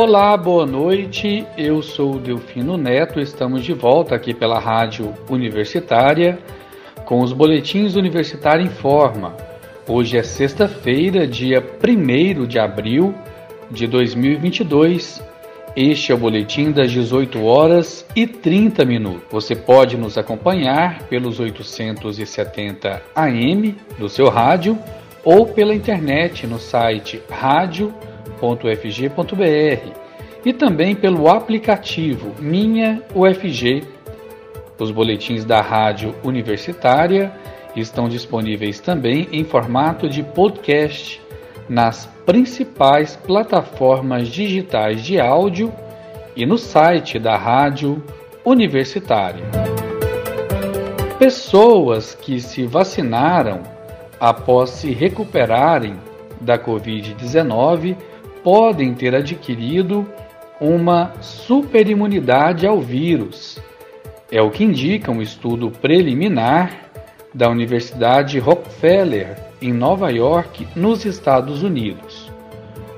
Olá, boa noite. Eu sou o Delfino Neto. Estamos de volta aqui pela Rádio Universitária com os boletins Universitário em Forma. Hoje é sexta-feira, dia 1 de abril de 2022. Este é o boletim das 18 horas e 30 minutos. Você pode nos acompanhar pelos 870 AM do seu rádio ou pela internet no site rádio.ufg.br e também pelo aplicativo Minha UFG. Os boletins da Rádio Universitária estão disponíveis também em formato de podcast nas principais plataformas digitais de áudio e no site da Rádio Universitária. Pessoas que se vacinaram após se recuperarem da Covid-19 podem ter adquirido uma superimunidade ao vírus. É o que indica um estudo preliminar da Universidade Rockefeller, em Nova York, nos Estados Unidos.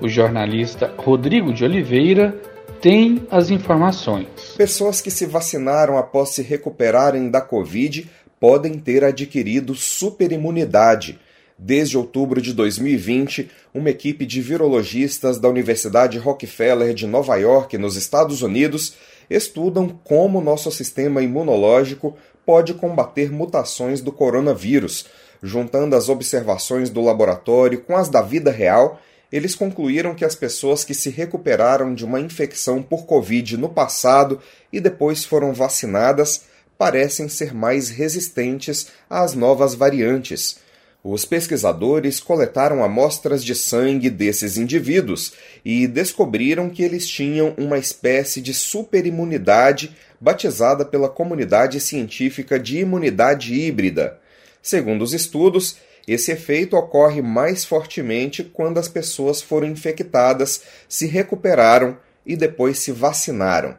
O jornalista Rodrigo de Oliveira tem as informações. Pessoas que se vacinaram após se recuperarem da Covid podem ter adquirido superimunidade. Desde outubro de 2020, uma equipe de virologistas da Universidade Rockefeller de Nova York, nos Estados Unidos, estudam como nosso sistema imunológico pode combater mutações do coronavírus. Juntando as observações do laboratório com as da vida real, eles concluíram que as pessoas que se recuperaram de uma infecção por Covid no passado e depois foram vacinadas parecem ser mais resistentes às novas variantes. Os pesquisadores coletaram amostras de sangue desses indivíduos e descobriram que eles tinham uma espécie de superimunidade batizada pela comunidade científica de imunidade híbrida. Segundo os estudos, esse efeito ocorre mais fortemente quando as pessoas foram infectadas, se recuperaram e depois se vacinaram.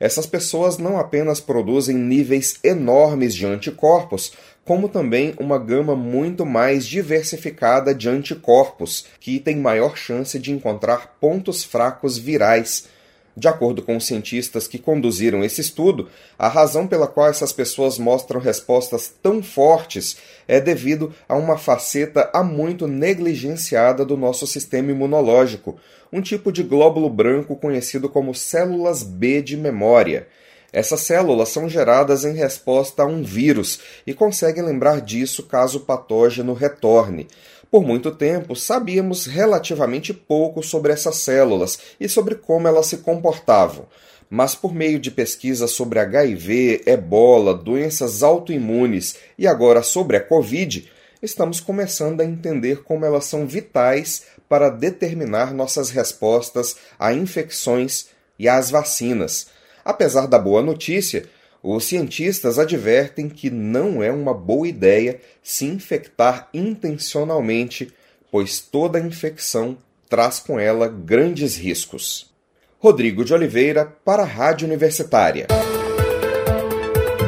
Essas pessoas não apenas produzem níveis enormes de anticorpos, como também uma gama muito mais diversificada de anticorpos, que tem maior chance de encontrar pontos fracos virais de acordo com os cientistas que conduziram esse estudo, a razão pela qual essas pessoas mostram respostas tão fortes é devido a uma faceta há muito negligenciada do nosso sistema imunológico, um tipo de glóbulo branco conhecido como células B de memória. Essas células são geradas em resposta a um vírus e conseguem lembrar disso caso o patógeno retorne. Por muito tempo, sabíamos relativamente pouco sobre essas células e sobre como elas se comportavam. Mas por meio de pesquisas sobre HIV, ebola, doenças autoimunes e agora sobre a Covid, estamos começando a entender como elas são vitais para determinar nossas respostas a infecções e às vacinas. Apesar da boa notícia, os cientistas advertem que não é uma boa ideia se infectar intencionalmente, pois toda infecção traz com ela grandes riscos. Rodrigo de Oliveira, para a Rádio Universitária.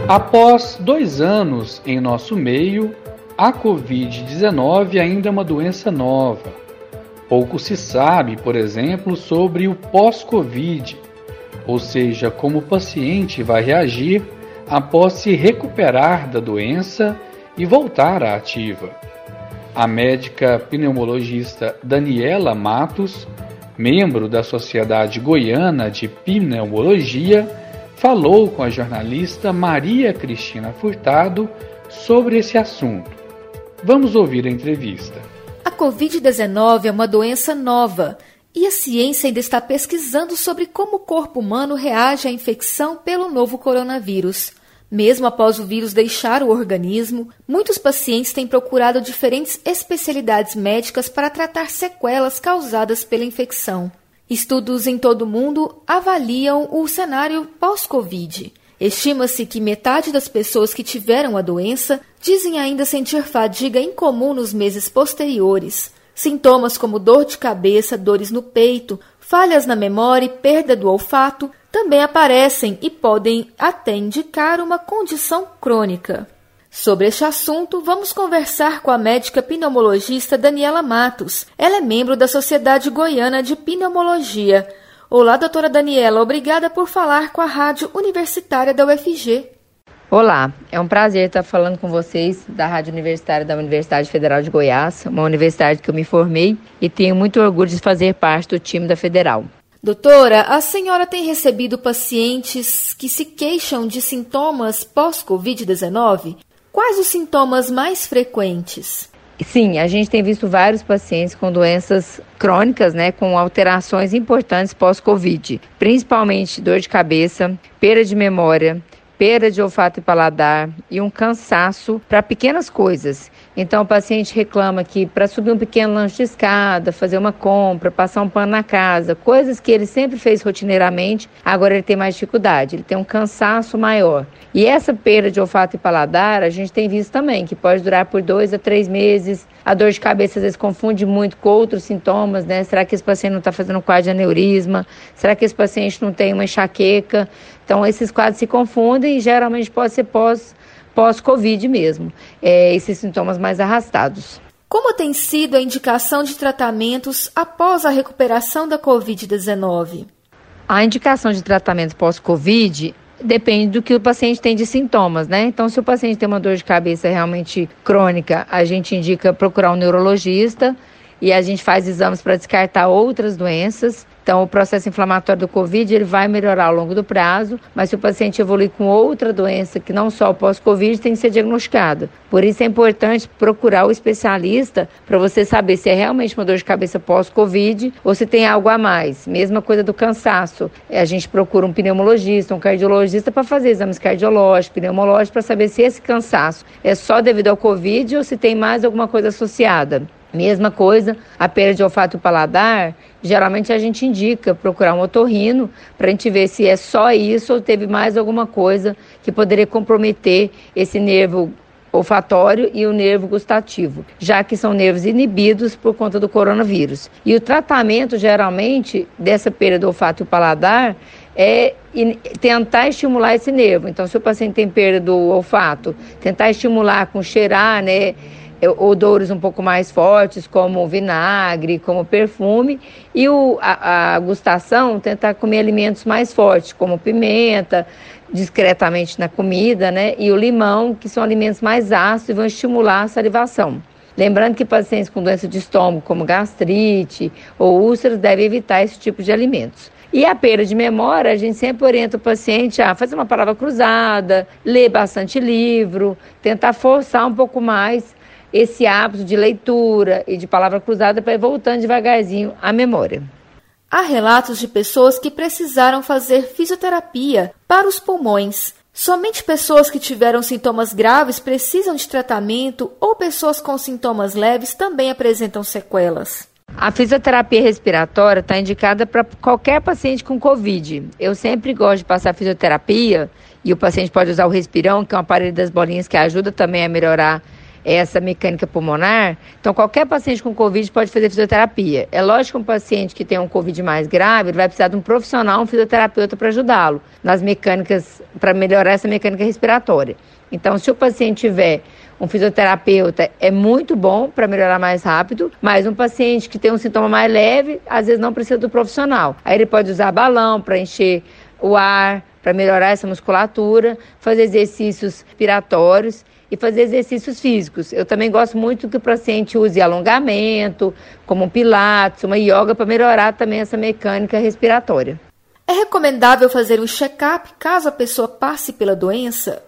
Após dois anos em nosso meio, a Covid-19 ainda é uma doença nova. Pouco se sabe, por exemplo, sobre o pós-Covid, ou seja, como o paciente vai reagir após se recuperar da doença e voltar à ativa. A médica pneumologista Daniela Matos, membro da Sociedade Goiana de Pneumologia, falou com a jornalista Maria Cristina Furtado sobre esse assunto. Vamos ouvir a entrevista. A Covid-19 é uma doença nova e a ciência ainda está pesquisando sobre como o corpo humano reage à infecção pelo novo coronavírus. Mesmo após o vírus deixar o organismo, muitos pacientes têm procurado diferentes especialidades médicas para tratar sequelas causadas pela infecção. Estudos em todo o mundo avaliam o cenário pós-Covid. Estima-se que metade das pessoas que tiveram a doença dizem ainda sentir fadiga incomum nos meses posteriores. Sintomas como dor de cabeça, dores no peito, falhas na memória e perda do olfato também aparecem e podem até indicar uma condição crônica. Sobre este assunto, vamos conversar com a médica pneumologista Daniela Matos. Ela é membro da Sociedade Goiana de Pneumologia. Olá, doutora Daniela, obrigada por falar com a Rádio Universitária da UFG. Olá, é um prazer estar falando com vocês da Rádio Universitária da Universidade Federal de Goiás, uma universidade que eu me formei e tenho muito orgulho de fazer parte do time da Federal. Doutora, a senhora tem recebido pacientes que se queixam de sintomas pós-Covid-19? Quais os sintomas mais frequentes? Sim, a gente tem visto vários pacientes com doenças crônicas, né, com alterações importantes pós-Covid, principalmente dor de cabeça, perda de memória, perda de olfato e paladar e um cansaço para pequenas coisas. Então, o paciente reclama que para subir um pequeno lanche de escada, fazer uma compra, passar um pano na casa, coisas que ele sempre fez rotineiramente, agora ele tem mais dificuldade, ele tem um cansaço maior. E essa perda de olfato e paladar, a gente tem visto também, que pode durar por dois a três meses. A dor de cabeça às vezes confunde muito com outros sintomas, né? Será que esse paciente não está fazendo um quadro de aneurisma? Será que esse paciente não tem uma enxaqueca? Então, esses quadros se confundem e geralmente pode ser pós pós-Covid mesmo, é, esses sintomas mais arrastados. Como tem sido a indicação de tratamentos após a recuperação da Covid-19? A indicação de tratamento pós-Covid depende do que o paciente tem de sintomas, né? Então, se o paciente tem uma dor de cabeça realmente crônica, a gente indica procurar um neurologista e a gente faz exames para descartar outras doenças. Então, o processo inflamatório do Covid ele vai melhorar ao longo do prazo, mas se o paciente evoluir com outra doença que não só o pós-Covid, tem que ser diagnosticado. Por isso é importante procurar o especialista para você saber se é realmente uma dor de cabeça pós-Covid ou se tem algo a mais. Mesma coisa do cansaço. A gente procura um pneumologista, um cardiologista para fazer exames cardiológicos, pneumológicos, para saber se esse cansaço é só devido ao Covid ou se tem mais alguma coisa associada. Mesma coisa, a perda de olfato e paladar, geralmente a gente indica procurar um otorrino para a gente ver se é só isso ou teve mais alguma coisa que poderia comprometer esse nervo olfatório e o nervo gustativo, já que são nervos inibidos por conta do coronavírus. E o tratamento, geralmente, dessa perda do olfato e paladar é tentar estimular esse nervo. Então, se o paciente tem perda do olfato, tentar estimular com cheirar, né? Odores um pouco mais fortes, como vinagre, como perfume, e o, a, a gustação tentar comer alimentos mais fortes, como pimenta, discretamente na comida, né? E o limão, que são alimentos mais ácidos e vão estimular a salivação. Lembrando que pacientes com doença de estômago, como gastrite ou úlceras, devem evitar esse tipo de alimentos. E a perda de memória, a gente sempre orienta o paciente a fazer uma palavra cruzada, ler bastante livro, tentar forçar um pouco mais esse hábito de leitura e de palavra cruzada para ir voltando devagarzinho à memória. Há relatos de pessoas que precisaram fazer fisioterapia para os pulmões. Somente pessoas que tiveram sintomas graves precisam de tratamento ou pessoas com sintomas leves também apresentam sequelas. A fisioterapia respiratória está indicada para qualquer paciente com Covid. Eu sempre gosto de passar fisioterapia e o paciente pode usar o respirão, que é um aparelho das bolinhas que ajuda também a melhorar essa mecânica pulmonar, então qualquer paciente com Covid pode fazer fisioterapia. É lógico que um paciente que tem um Covid mais grave, ele vai precisar de um profissional, um fisioterapeuta para ajudá-lo nas mecânicas, para melhorar essa mecânica respiratória. Então, se o paciente tiver um fisioterapeuta, é muito bom para melhorar mais rápido, mas um paciente que tem um sintoma mais leve, às vezes não precisa do profissional. Aí ele pode usar balão para encher o ar, para melhorar essa musculatura, fazer exercícios respiratórios e fazer exercícios físicos. Eu também gosto muito que o paciente use alongamento, como um pilates, uma yoga, para melhorar também essa mecânica respiratória. É recomendável fazer um check-up caso a pessoa passe pela doença?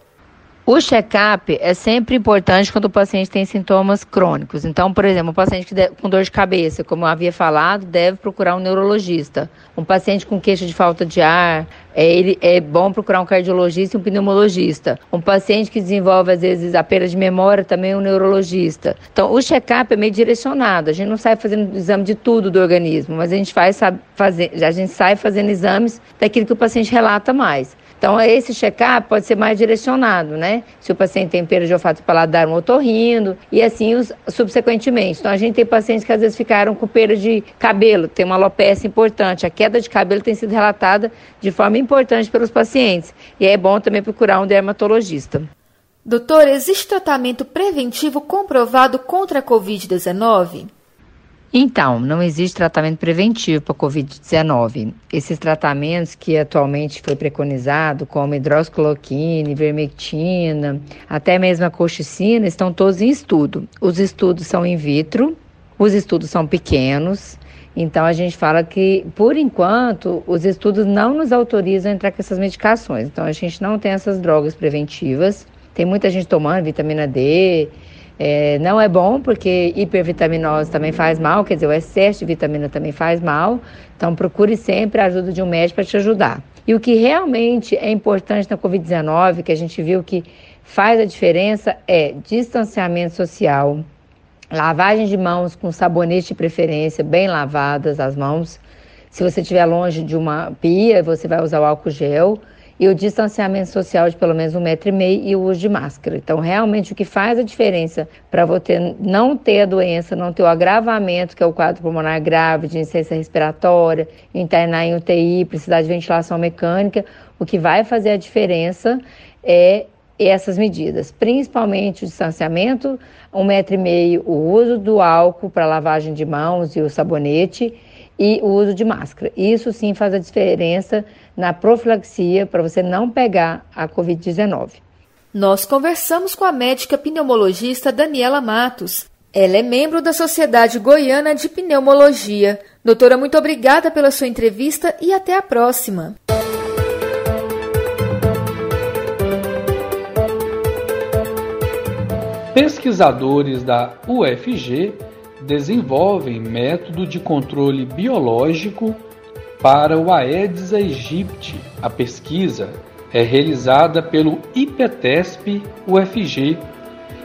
O check-up é sempre importante quando o paciente tem sintomas crônicos. Então, por exemplo, um paciente com dor de cabeça, como eu havia falado, deve procurar um neurologista. Um paciente com queixa de falta de ar, é, ele, é bom procurar um cardiologista e um pneumologista. Um paciente que desenvolve, às vezes, a perda de memória, também um neurologista. Então, o check-up é meio direcionado. A gente não sai fazendo exame de tudo do organismo, mas a gente, faz, sabe, a gente sai fazendo exames daquilo que o paciente relata mais. Então, esse check-up pode ser mais direcionado, né? Se o paciente tem perda de olfato e paladar, um otorrino, e assim os, subsequentemente. Então, a gente tem pacientes que às vezes ficaram com perda de cabelo, tem uma alopecia importante. A queda de cabelo tem sido relatada de forma importante pelos pacientes. E é bom também procurar um dermatologista. Doutor, existe tratamento preventivo comprovado contra a Covid-19? Então, não existe tratamento preventivo para Covid-19. Esses tratamentos que atualmente foi preconizado, como hidroxicloroquina, ivermectina, até mesmo a colchicina, estão todos em estudo. Os estudos são in vitro, os estudos são pequenos, então a gente fala que, por enquanto, os estudos não nos autorizam a entrar com essas medicações. Então a gente não tem essas drogas preventivas. Tem muita gente tomando vitamina D, é, não é bom porque hipervitaminose também faz mal, quer dizer, o excesso de vitamina também faz mal. Então procure sempre a ajuda de um médico para te ajudar. E o que realmente é importante na Covid-19, que a gente viu que faz a diferença, é distanciamento social, lavagem de mãos com sabonete de preferência, bem lavadas as mãos. Se você estiver longe de uma pia, você vai usar o álcool gel e o distanciamento social de pelo menos um metro e meio e o uso de máscara. Então, realmente, o que faz a diferença para você não ter a doença, não ter o agravamento, que é o quadro pulmonar grave, de insuficiência respiratória, internar em UTI, precisar de ventilação mecânica, o que vai fazer a diferença é essas medidas, principalmente o distanciamento, um metro e meio, o uso do álcool para lavagem de mãos e o sabonete e o uso de máscara. Isso sim faz a diferença na profilaxia para você não pegar a Covid-19. Nós conversamos com a médica pneumologista Daniela Matos. Ela é membro da Sociedade Goiana de Pneumologia. Doutora, muito obrigada pela sua entrevista e até a próxima. Pesquisadores da UFG desenvolvem método de controle biológico para o Aedes aegypti, a pesquisa é realizada pelo IPTESP UFG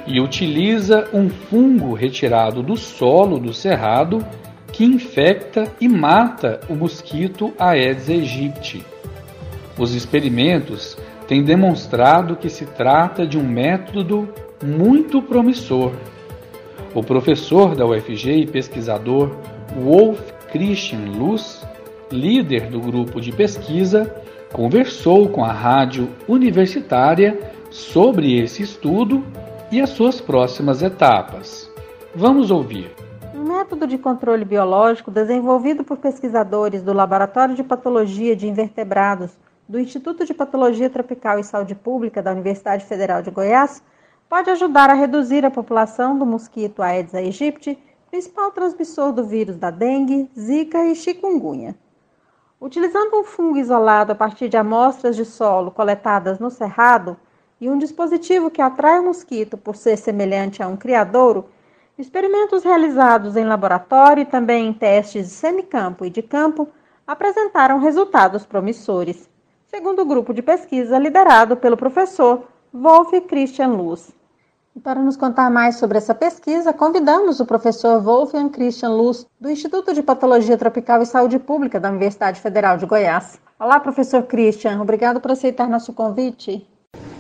e utiliza um fungo retirado do solo do cerrado que infecta e mata o mosquito Aedes aegypti. Os experimentos têm demonstrado que se trata de um método muito promissor. O professor da UFG e pesquisador Wolf Christian Luz líder do grupo de pesquisa, conversou com a rádio universitária sobre esse estudo e as suas próximas etapas. Vamos ouvir. Um método de controle biológico desenvolvido por pesquisadores do Laboratório de Patologia de Invertebrados do Instituto de Patologia Tropical e Saúde Pública da Universidade Federal de Goiás pode ajudar a reduzir a população do mosquito Aedes aegypti, principal transmissor do vírus da dengue, zika e chikungunya. Utilizando um fungo isolado a partir de amostras de solo coletadas no cerrado e um dispositivo que atrai o mosquito por ser semelhante a um criadouro, experimentos realizados em laboratório e também em testes de semicampo e de campo apresentaram resultados promissores, segundo o grupo de pesquisa liderado pelo professor Wolf Christian Luz. E para nos contar mais sobre essa pesquisa, convidamos o professor Wolfgang Christian Luz, do Instituto de Patologia Tropical e Saúde Pública da Universidade Federal de Goiás. Olá, professor Christian, obrigado por aceitar nosso convite.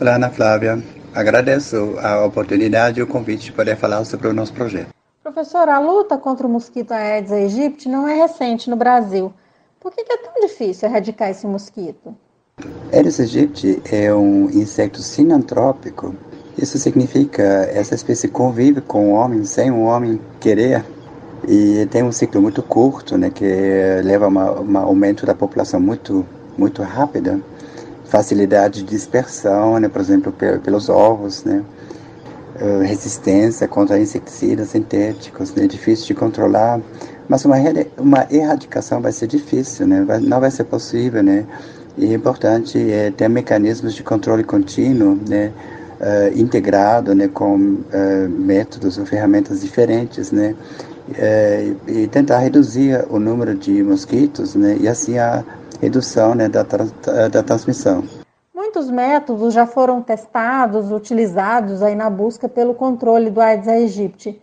Olá, Ana Flávia. Agradeço a oportunidade e o convite de poder falar sobre o nosso projeto. Professor, a luta contra o mosquito Aedes aegypti não é recente no Brasil. Por que é tão difícil erradicar esse mosquito? Aedes aegypti é um inseto sinantrópico isso significa essa espécie convive com o homem sem o homem querer. E tem um ciclo muito curto, né, que leva a um aumento da população muito muito rápida, facilidade de dispersão, né, por exemplo, pelos ovos, né, uh, resistência contra inseticidas sintéticos, né, difícil de controlar, mas uma uma erradicação vai ser difícil, né, vai, não vai ser possível, né, e importante é ter mecanismos de controle contínuo, né, uh, integrado né, com uh, métodos ou ferramentas diferentes, né, uh, e tentar reduzir o número de mosquitos né, e assim a redução né, da, da transmissão. Muitos métodos já foram testados, utilizados aí na busca pelo controle do Aedes aegypti.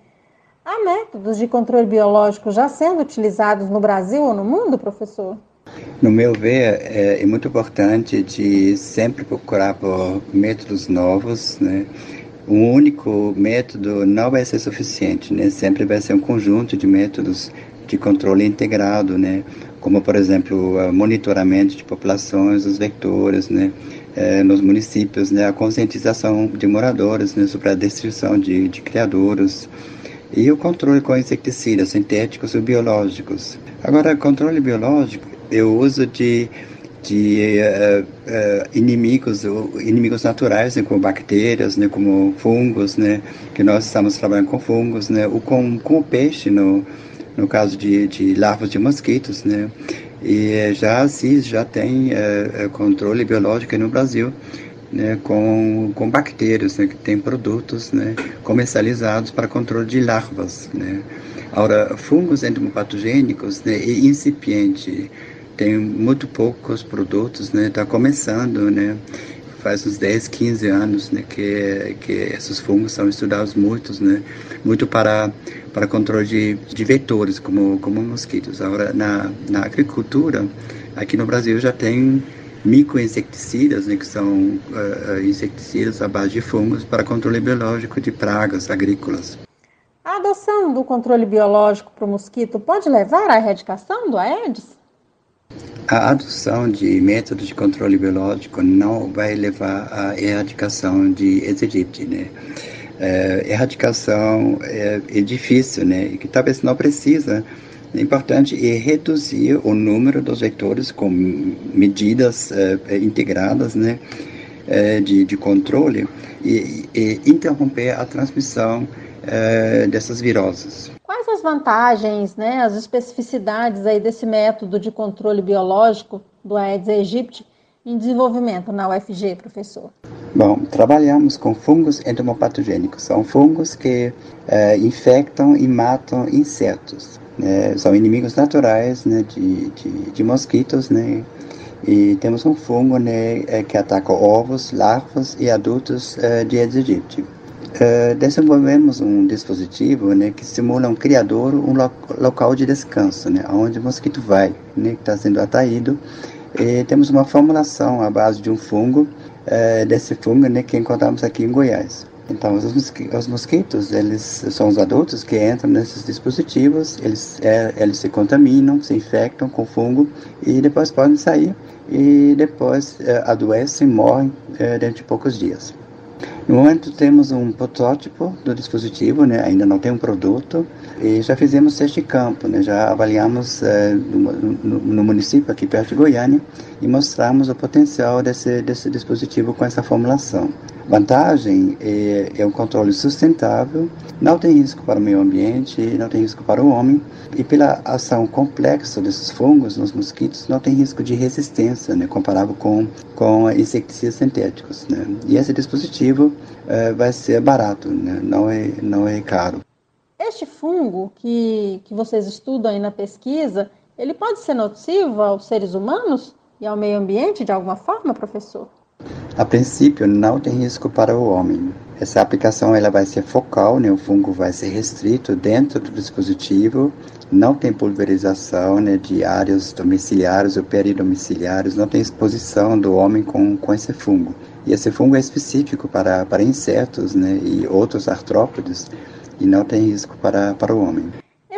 Há métodos de controle biológico já sendo utilizados no Brasil ou no mundo, professor? No meu ver, é, é, muito importante de sempre procurar por métodos novos, né? Um único método não vai ser suficiente, né? Sempre vai ser um conjunto de métodos de controle integrado, né? Como, por exemplo, monitoramento de populações, os vetores, né? É, nos municípios, né? A conscientização de moradores né? sobre a destruição de, de criadouros, e o controle com inseticidas sintéticos ou biológicos. Agora, controle biológico o uso de de uh, uh, inimigos inimigos naturais né, como bactérias né como fungos né que nós estamos trabalhando com fungos né ou com, com peixe no no caso de, de larvas de mosquitos né e já assim já tem uh, controle biológico no Brasil né, com, com bactérias, né, que tem produtos né, comercializados para controle de larvas. Né. Agora, fungos entomopatogênicos né, e incipiente, tem muito poucos produtos, né, está começando, né, faz uns 10, 15 anos né, que, que esses fungos são estudados muitos, né, muito para, para controle de, de vetores, como, como mosquitos. Agora, na, na agricultura, aqui no Brasil já tem microinseticidas, né, que são uh, inseticidas à base de fungos para controle biológico de pragas agrícolas. A adoção do controle biológico para o mosquito pode levar à erradicação do Aedes? A adoção de métodos de controle biológico não vai levar à erradicação de aegypti, né? É, erradicação é, é, difícil, né? Que talvez não precisa é importante é reduzir o número dos vetores com medidas é, integradas né, é, de, de controle e, e, interromper a transmissão é, dessas viroses. Quais as vantagens, né, as especificidades aí desse método de controle biológico do Aedes aegypti em desenvolvimento na UFG, professor? Bom, trabalhamos com fungos entomopatogênicos. São fungos que infectam e matam insetos né, são inimigos naturais né, de, de, de, mosquitos, né, e temos um fungo né, é, que ataca ovos, larvas e adultos uh, de Aedes aegypti. Uh, desenvolvemos um dispositivo né, que simula um criador, um lo local de descanso, né, onde o mosquito vai, né, que está sendo atraído. E temos uma formulação à base de um fungo, uh, desse fungo né, que encontramos aqui em Goiás. Então, os, os mosquitos, eles são os adultos que entram nesses dispositivos, eles, é, eles se contaminam, se infectam com fungo e depois podem sair e depois é, adoecem e morrem é, dentro de poucos dias. No momento temos um protótipo do dispositivo, né? ainda não tem um produto, e já fizemos teste de campo, né? já avaliamos é, no, no, no, município aqui perto de Goiânia e mostramos o potencial desse, desse dispositivo com essa formulação. Vantagem é, é um controle sustentável, não tem risco para o meio ambiente, não tem risco para o homem, e pela ação complexa desses fungos nos mosquitos, não tem risco de resistência, né, comparável com, com inseticidas sintéticos. Né. E esse dispositivo é, vai ser barato, né, não, é, não é caro. Este fungo que, que vocês estudam aí na pesquisa, ele pode ser nocivo aos seres humanos e ao meio ambiente de alguma forma, professor? A princípio, não tem risco para o homem. Essa aplicação ela vai ser focal, né? o fungo vai ser restrito dentro do dispositivo, não tem pulverização né, de áreas domiciliares ou peridomiciliares, não tem exposição do homem com, com esse fungo. E esse fungo é específico para, para insetos né, e outros artrópodes e não tem risco para, para o homem.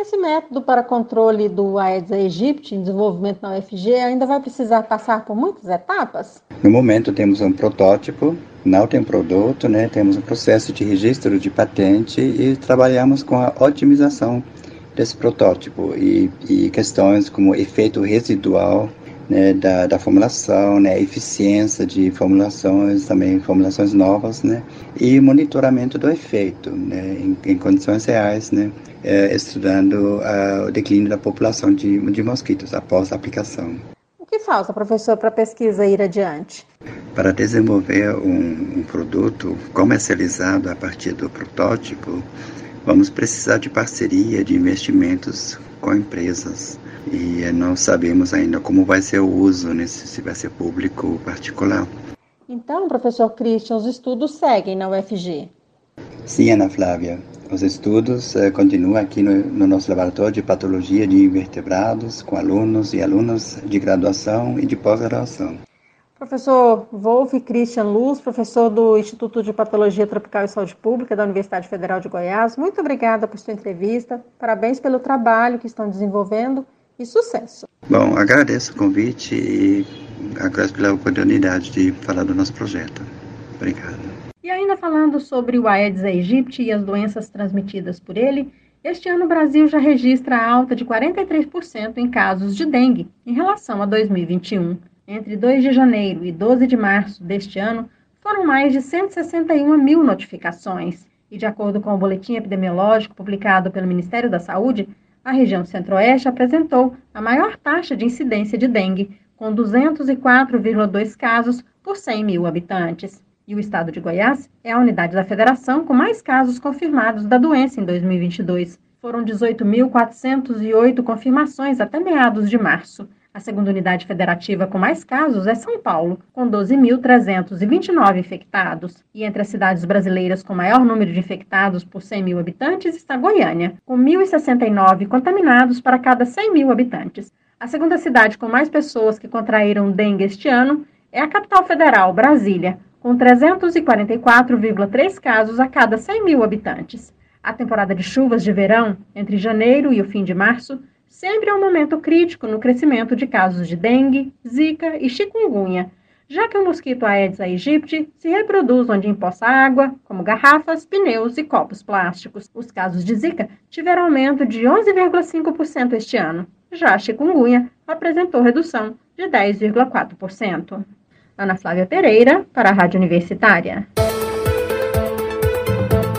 Esse método para controle do Aedes aegypti em desenvolvimento na UFG ainda vai precisar passar por muitas etapas? No momento temos um protótipo, não tem produto, né? temos um processo de registro de patente e trabalhamos com a otimização desse protótipo e, e questões como efeito residual né, da, da, formulação, né, eficiência de formulações, também formulações novas, né, e monitoramento do efeito né, em, em condições reais, né, é, estudando uh, o declínio da população de, de mosquitos após a aplicação. O que falta, professor, para a pesquisa ir adiante? Para desenvolver um, um produto comercializado a partir do protótipo, vamos precisar de parceria, de investimentos com empresas e não sabemos ainda como vai ser o uso, né, se vai ser público ou particular. Então, professor Christian, os estudos seguem na UFG? Sim, Ana Flávia. Os estudos eh, continuam aqui no, no, nosso laboratório de patologia de invertebrados, com alunos e alunas de graduação e de pós-graduação. Professor Wolf Christian Luz, professor do Instituto de Patologia Tropical e Saúde Pública da Universidade Federal de Goiás, muito obrigada por sua entrevista. Parabéns pelo trabalho que estão desenvolvendo e sucesso. Bom, agradeço o convite e agradeço pela oportunidade de falar do nosso projeto. Obrigado. E ainda falando sobre o Aedes aegypti e as doenças transmitidas por ele, Este ano o Brasil já registra alta de 43% em casos de dengue em relação a 2021. Entre 2 de janeiro e 12 de março deste ano, foram mais de 161 mil notificações. E, de acordo com o boletim epidemiológico publicado pelo Ministério da Saúde, a região Centro-Oeste apresentou a maior taxa de incidência de dengue, com 204,2 casos por 100 mil habitantes. E o estado de Goiás é a unidade da federação com mais casos confirmados da doença em 2022. Foram 18.408 confirmações até meados de março. A segunda unidade federativa com mais casos é São Paulo, com 12.329 infectados. E entre as cidades brasileiras com maior número de infectados por 100 mil habitantes está Goiânia, com 1.069 contaminados para cada 100 mil habitantes. A segunda cidade com mais pessoas que contraíram dengue este ano é a capital federal, Brasília, com 344,3 casos a cada 100 mil habitantes. A temporada de chuvas de verão, entre janeiro e o fim de março, sempre é um momento crítico no crescimento de casos de dengue, zika e chikungunya, já que o mosquito Aedes aegypti se reproduz onde empoça água, como garrafas, pneus e copos plásticos. Os casos de zika tiveram aumento de 11,5% este ano. Já a chikungunya apresentou redução de 10,4%. Ana Flávia Pereira, para a Rádio Universitária.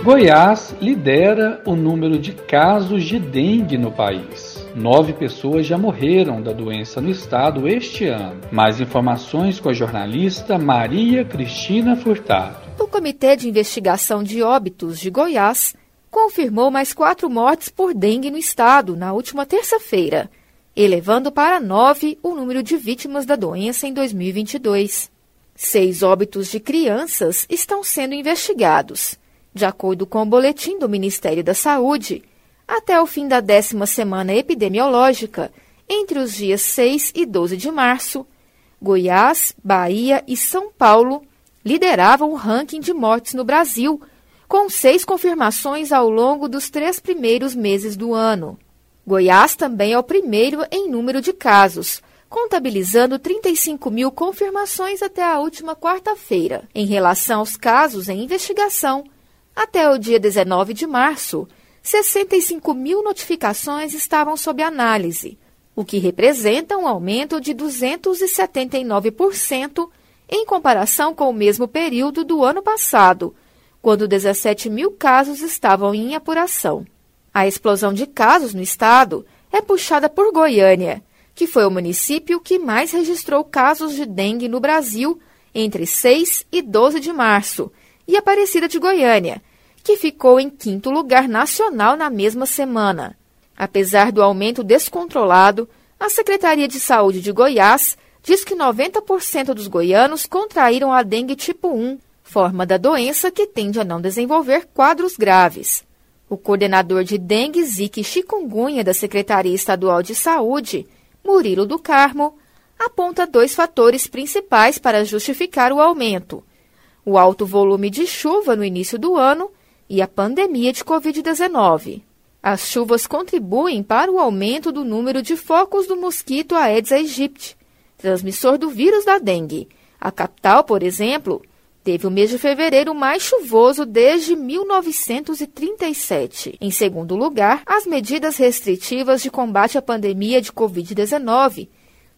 Goiás lidera o número de casos de dengue no país. Nove pessoas já morreram da doença no estado este ano. Mais informações com a jornalista Maria Cristina Furtado. O Comitê de Investigação de Óbitos de Goiás confirmou mais quatro mortes por dengue no estado na última terça-feira elevando para nove o número de vítimas da doença em 2022. Seis óbitos de crianças estão sendo investigados. De acordo com o boletim do Ministério da Saúde, até o fim da décima semana epidemiológica, entre os dias 6 e 12 de março, Goiás, Bahia e São Paulo lideravam o ranking de mortes no Brasil, com seis confirmações ao longo dos três primeiros meses do ano. Goiás também é o primeiro em número de casos, contabilizando 35 mil confirmações até a última quarta-feira. Em relação aos casos em investigação, até o dia 19 de março, 65 mil notificações estavam sob análise, o que representa um aumento de 279% em comparação com o mesmo período do ano passado, quando 17 mil casos estavam em apuração. A explosão de casos no estado é puxada por Goiânia, que foi o município que mais registrou casos de dengue no Brasil entre 6 e 12 de março, e Aparecida de Goiânia, que ficou em quinto lugar nacional na mesma semana. Apesar do aumento descontrolado, a Secretaria de Saúde de Goiás diz que 90% dos goianos contraíram a dengue tipo 1, forma da doença que tende a não desenvolver quadros graves. O coordenador de dengue, zika e chikungunya da Secretaria Estadual de Saúde, Murilo do Carmo, aponta dois fatores principais para justificar o aumento: o alto volume de chuva no início do ano e a pandemia de Covid-19. As chuvas contribuem para o aumento do número de focos do mosquito Aedes aegypti, transmissor do vírus da dengue. A capital, por exemplo, teve o mês de fevereiro mais chuvoso desde 1937. Em segundo lugar, as medidas restritivas de combate à pandemia de Covid-19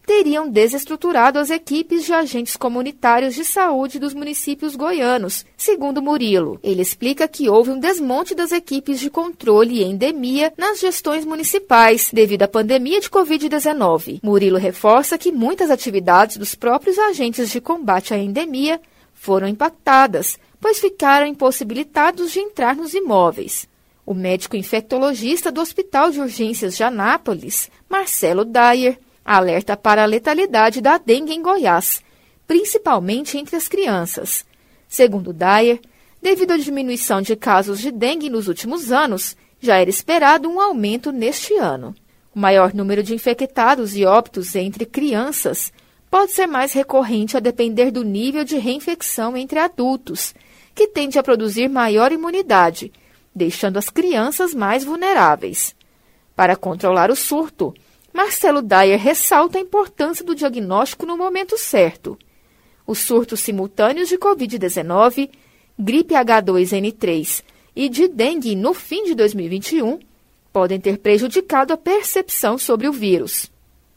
teriam desestruturado as equipes de agentes comunitários de saúde dos municípios goianos, segundo Murilo. Ele explica que houve um desmonte das equipes de controle e endemia nas gestões municipais devido à pandemia de Covid-19. Murilo reforça que muitas atividades dos próprios agentes de combate à endemia foram impactadas, pois ficaram impossibilitados de entrar nos imóveis. O médico infectologista do Hospital de Urgências de Anápolis, Marcelo Dyer, alerta para a letalidade da dengue em Goiás, principalmente entre as crianças. Segundo Dyer, devido à diminuição de casos de dengue nos últimos anos, já era esperado um aumento neste ano. O maior número de infectados e óbitos entre crianças pode ser mais recorrente a depender do nível de reinfecção entre adultos, que tende a produzir maior imunidade, deixando as crianças mais vulneráveis. Para controlar o surto, Marcelo Dyer ressalta a importância do diagnóstico no momento certo. Os surtos simultâneos de Covid-19, gripe H2N3 e de dengue no fim de 2021 podem ter prejudicado a percepção sobre o vírus.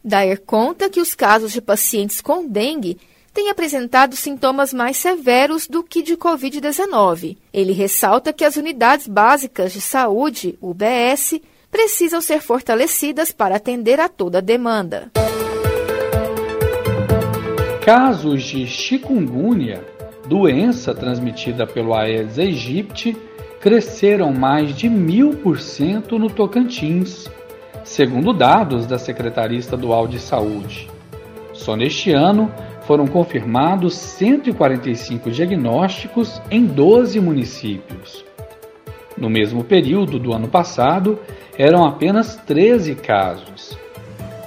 Dyer conta que os casos de pacientes com dengue têm apresentado sintomas mais severos do que de Covid-19. Ele ressalta que as unidades básicas de saúde, UBS, precisam ser fortalecidas para atender a toda a demanda. Casos de chikungunya, doença transmitida pelo Aedes aegypti, cresceram mais de mil por cento no Tocantins, segundo dados da Secretaria Estadual de Saúde. Só neste ano foram confirmados 145 diagnósticos em 12 municípios. No mesmo período do ano passado, eram apenas 13 casos.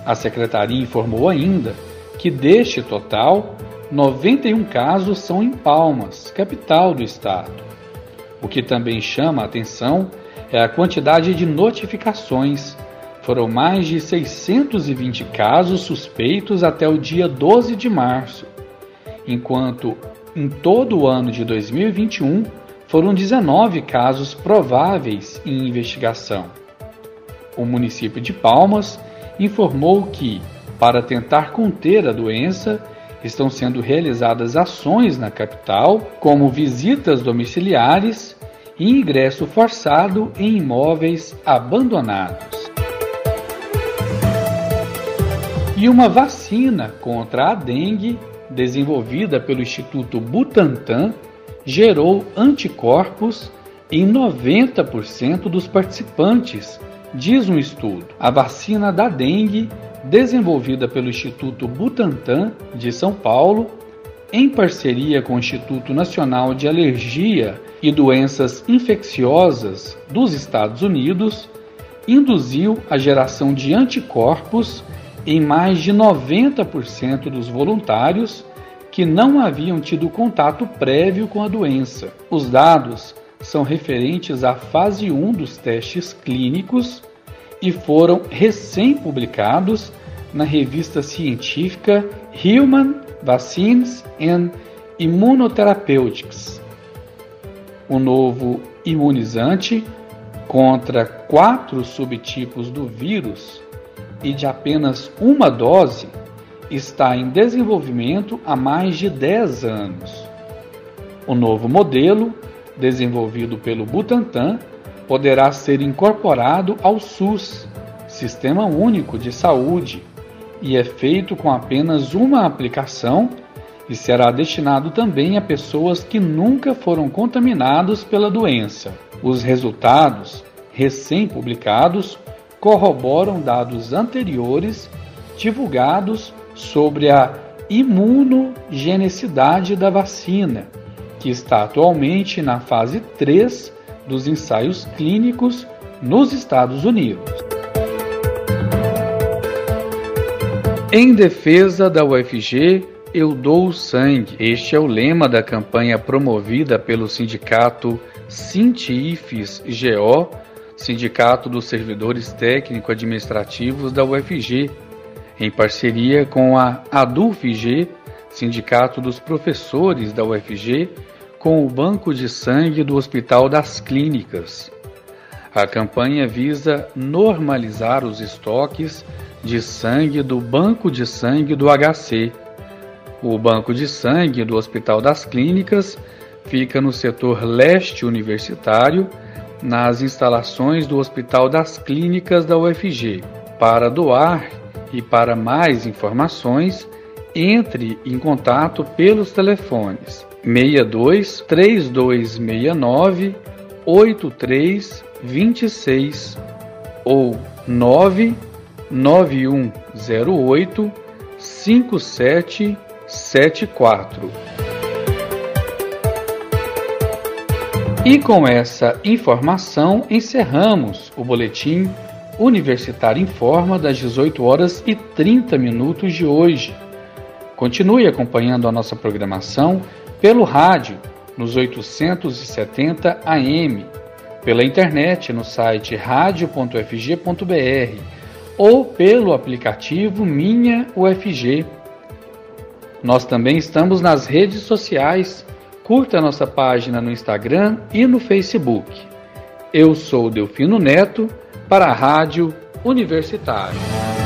A secretaria informou ainda que deste total, 91 casos são em Palmas, capital do estado. O que também chama a atenção é a quantidade de notificações. Foram mais de 620 casos suspeitos até o dia 12 de março, enquanto em todo o ano de 2021 foram 19 casos prováveis em investigação. O município de Palmas informou que, para tentar conter a doença, estão sendo realizadas ações na capital, como visitas domiciliares e ingresso forçado em imóveis abandonados. E uma vacina contra a dengue, desenvolvida pelo Instituto Butantan, gerou anticorpos em 90% dos participantes, diz um estudo. A vacina da dengue desenvolvida pelo Instituto Butantan de São Paulo, em parceria com o Instituto Nacional de Alergia e Doenças Infecciosas dos Estados Unidos, induziu a geração de anticorpos em mais de 90% dos voluntários que não haviam tido contato prévio com a doença. Os dados são referentes à fase 1 dos testes clínicos e foram recém-publicados na revista científica Human Vaccines and Immunotherapeutics. O novo imunizante contra quatro subtipos do vírus e de apenas uma dose está em desenvolvimento há mais de 10 anos. O novo modelo, desenvolvido pelo Butantan, poderá ser incorporado ao SUS, Sistema Único de Saúde, e é feito com apenas uma aplicação e será destinado também a pessoas que nunca foram contaminados pela doença. Os resultados, recém-publicados, corroboram dados anteriores divulgados sobre a imunogenicidade da vacina, que está atualmente na fase 3 dos ensaios clínicos nos Estados Unidos. Em defesa da UFG, eu dou sangue. Este é o lema da campanha promovida pelo sindicato Sintifes-GO, Sindicato dos Servidores Técnico-Administrativos da UFG, em parceria com a ADUFG, Sindicato dos Professores da UFG, com o Banco de Sangue do Hospital das Clínicas. A campanha visa normalizar os estoques de sangue do Banco de Sangue do HC. O Banco de Sangue do Hospital das Clínicas fica no setor leste universitário, nas instalações do Hospital das Clínicas da UFG. Para doar e para mais informações, entre em contato pelos telefones 62 3269 8326 ou 99108 5774. E com essa informação encerramos o boletim Universitário em Forma das 18 horas e 30 minutos de hoje. Continue acompanhando a nossa programação pelo rádio nos 870 AM, pela internet no site radio.fg.br ou pelo aplicativo Minha UFG. Nós também estamos nas redes sociais. Curta nossa página no Instagram e no Facebook. Eu sou Delfino Neto para a Rádio Universitária.